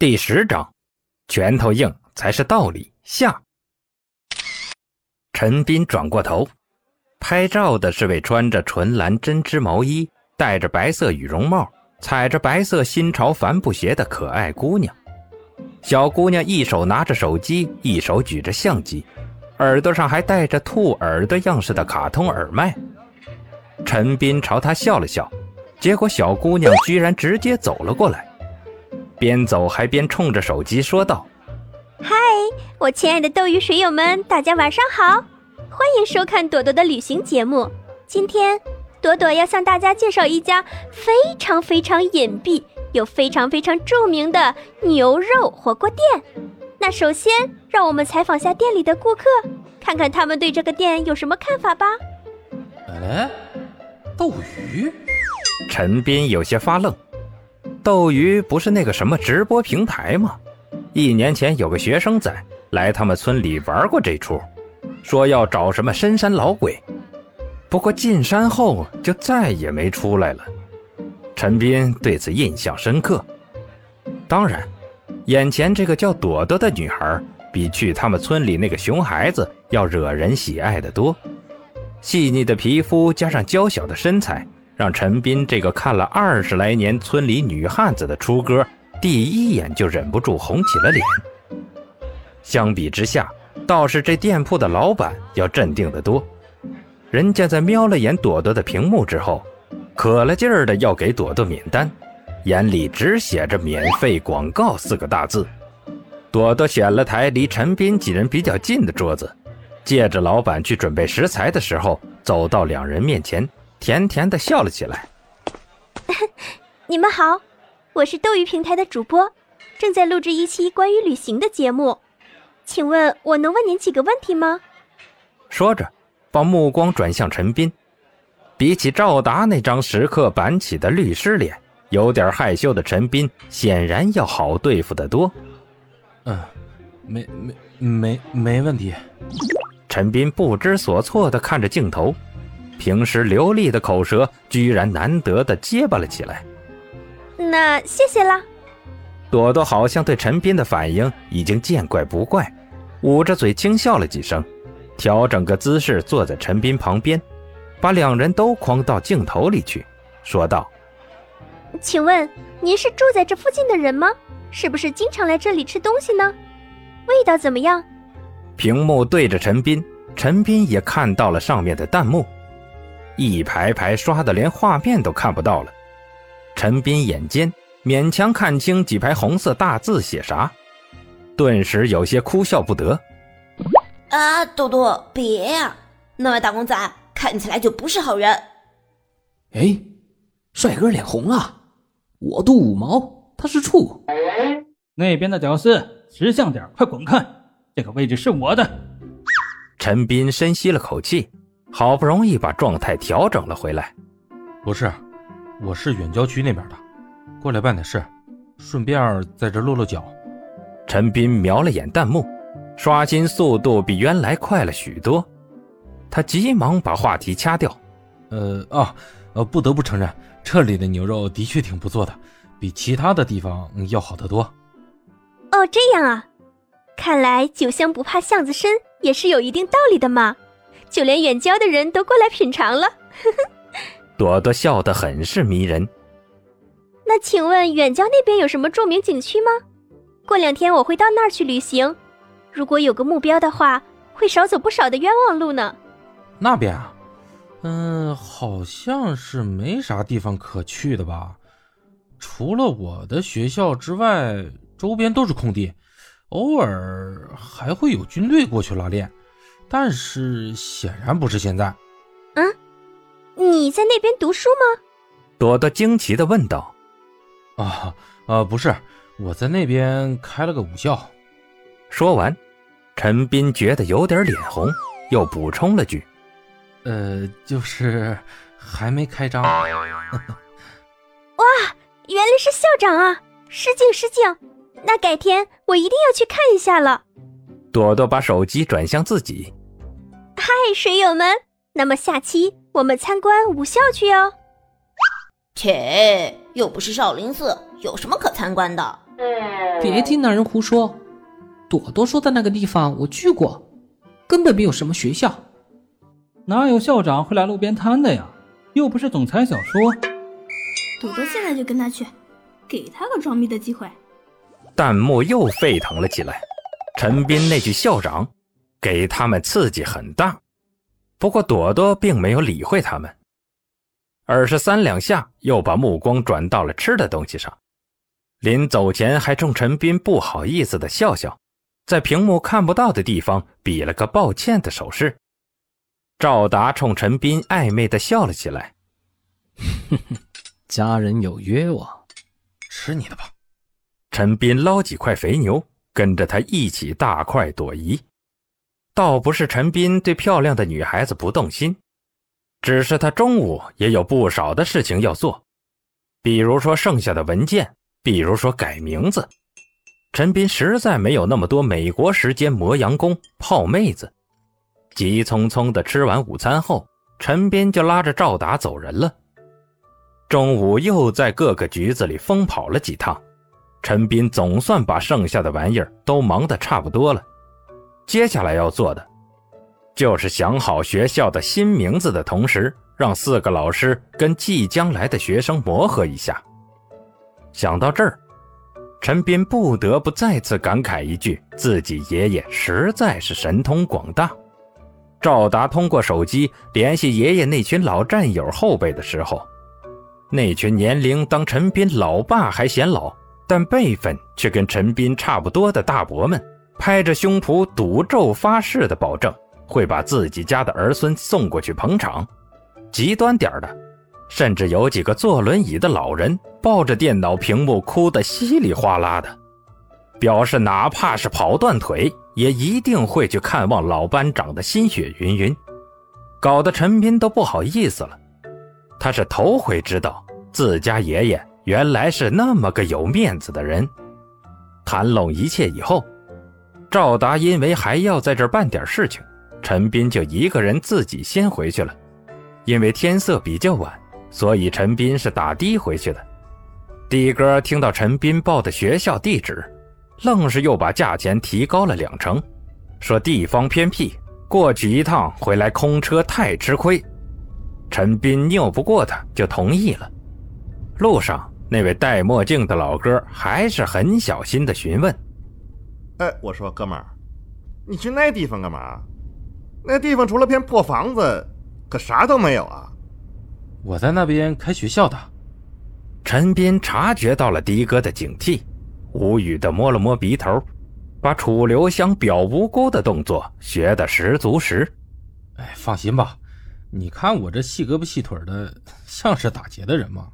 第十章，拳头硬才是道理。下，陈斌转过头，拍照的是位穿着纯蓝针织毛衣、戴着白色羽绒帽、踩着白色新潮帆布鞋的可爱姑娘。小姑娘一手拿着手机，一手举着相机，耳朵上还戴着兔耳朵样式的卡通耳麦。陈斌朝她笑了笑，结果小姑娘居然直接走了过来。边走还边冲着手机说道：“嗨，我亲爱的斗鱼水友们，大家晚上好，欢迎收看朵朵的旅行节目。今天，朵朵要向大家介绍一家非常非常隐蔽又非常非常著名的牛肉火锅店。那首先，让我们采访下店里的顾客，看看他们对这个店有什么看法吧。”哎，斗鱼？陈斌有些发愣。斗鱼不是那个什么直播平台吗？一年前有个学生仔来他们村里玩过这出，说要找什么深山老鬼，不过进山后就再也没出来了。陈斌对此印象深刻。当然，眼前这个叫朵朵的女孩比去他们村里那个熊孩子要惹人喜爱的多，细腻的皮肤加上娇小的身材。让陈斌这个看了二十来年村里女汉子的出歌，第一眼就忍不住红起了脸。相比之下，倒是这店铺的老板要镇定得多。人家在瞄了眼朵朵的屏幕之后，可了劲儿的要给朵朵免单，眼里只写着“免费广告”四个大字。朵朵选了台离陈斌几人比较近的桌子，借着老板去准备食材的时候，走到两人面前。甜甜的笑了起来。你们好，我是斗鱼平台的主播，正在录制一期关于旅行的节目，请问我能问您几个问题吗？说着，把目光转向陈斌。比起赵达那张时刻板起的律师脸，有点害羞的陈斌显然要好对付得多。嗯，没没没没问题。陈斌不知所措的看着镜头。平时流利的口舌，居然难得的结巴了起来。那谢谢啦。朵朵好像对陈斌的反应已经见怪不怪，捂着嘴轻笑了几声，调整个姿势坐在陈斌旁边，把两人都框到镜头里去，说道：“请问您是住在这附近的人吗？是不是经常来这里吃东西呢？味道怎么样？”屏幕对着陈斌，陈斌也看到了上面的弹幕。一排排刷的，连画面都看不到了。陈斌眼尖，勉强看清几排红色大字写啥，顿时有些哭笑不得。啊，多多，别呀！那位打工仔看起来就不是好人。哎，帅哥脸红了。我赌五毛，他是处。那边的屌丝，识相点，快滚开！这个位置是我的。陈斌深吸了口气。好不容易把状态调整了回来，不是，我是远郊区那边的，过来办点事，顺便在这落落脚。陈斌瞄了眼弹幕，刷新速度比原来快了许多，他急忙把话题掐掉。呃啊，呃，不得不承认，这里的牛肉的确挺不错的，比其他的地方要好得多。哦，这样啊，看来酒香不怕巷子深也是有一定道理的嘛。就连远郊的人都过来品尝了，朵朵笑得很是迷人。那请问远郊那边有什么著名景区吗？过两天我会到那儿去旅行，如果有个目标的话，会少走不少的冤枉路呢。那边啊，嗯，好像是没啥地方可去的吧？除了我的学校之外，周边都是空地，偶尔还会有军队过去拉练。但是显然不是现在。嗯，你在那边读书吗？朵朵惊奇的问道。啊啊，不是，我在那边开了个武校。说完，陈斌觉得有点脸红，又补充了句：“呃，就是还没开张。”哇，原来是校长啊！失敬失敬，那改天我一定要去看一下了。朵朵把手机转向自己。嗨，水友们，那么下期我们参观武校去哦。切，又不是少林寺，有什么可参观的？别听那人胡说，朵朵说的那个地方我去过，根本没有什么学校。哪有校长会来路边摊的呀？又不是总裁小说。朵朵现在就跟他去，给他个装逼的机会。弹幕又沸腾了起来。陈斌那句“校长”，给他们刺激很大。不过朵朵并没有理会他们，而是三两下又把目光转到了吃的东西上。临走前还冲陈斌不好意思的笑笑，在屏幕看不到的地方比了个抱歉的手势。赵达冲陈斌暧昧的笑了起来：“哼哼，家人有约我，吃你的吧。”陈斌捞几块肥牛，跟着他一起大快朵颐。倒不是陈斌对漂亮的女孩子不动心，只是他中午也有不少的事情要做，比如说剩下的文件。比如说改名字，陈斌实在没有那么多美国时间磨洋工泡妹子。急匆匆的吃完午餐后，陈斌就拉着赵达走人了。中午又在各个局子里疯跑了几趟，陈斌总算把剩下的玩意儿都忙得差不多了。接下来要做的，就是想好学校的新名字的同时，让四个老师跟即将来的学生磨合一下。想到这儿，陈斌不得不再次感慨一句：“自己爷爷实在是神通广大。”赵达通过手机联系爷爷那群老战友后辈的时候，那群年龄当陈斌老爸还显老，但辈分却跟陈斌差不多的大伯们，拍着胸脯赌咒发誓的保证，会把自己家的儿孙送过去捧场。极端点的。甚至有几个坐轮椅的老人抱着电脑屏幕哭得稀里哗啦的，表示哪怕是跑断腿，也一定会去看望老班长的心血云云，搞得陈斌都不好意思了。他是头回知道自家爷爷原来是那么个有面子的人。谈拢一切以后，赵达因为还要在这儿办点事情，陈斌就一个人自己先回去了，因为天色比较晚。所以陈斌是打的回去的。的哥听到陈斌报的学校地址，愣是又把价钱提高了两成，说地方偏僻，过去一趟回来空车太吃亏。陈斌拗不过他，就同意了。路上，那位戴墨镜的老哥还是很小心的询问：“哎，我说哥们儿，你去那地方干嘛？那地方除了片破房子，可啥都没有啊。”我在那边开学校的。陈斌察觉到了的哥的警惕，无语的摸了摸鼻头，把楚留香表无辜的动作学得十足十。哎，放心吧，你看我这细胳膊细腿的，像是打劫的人吗？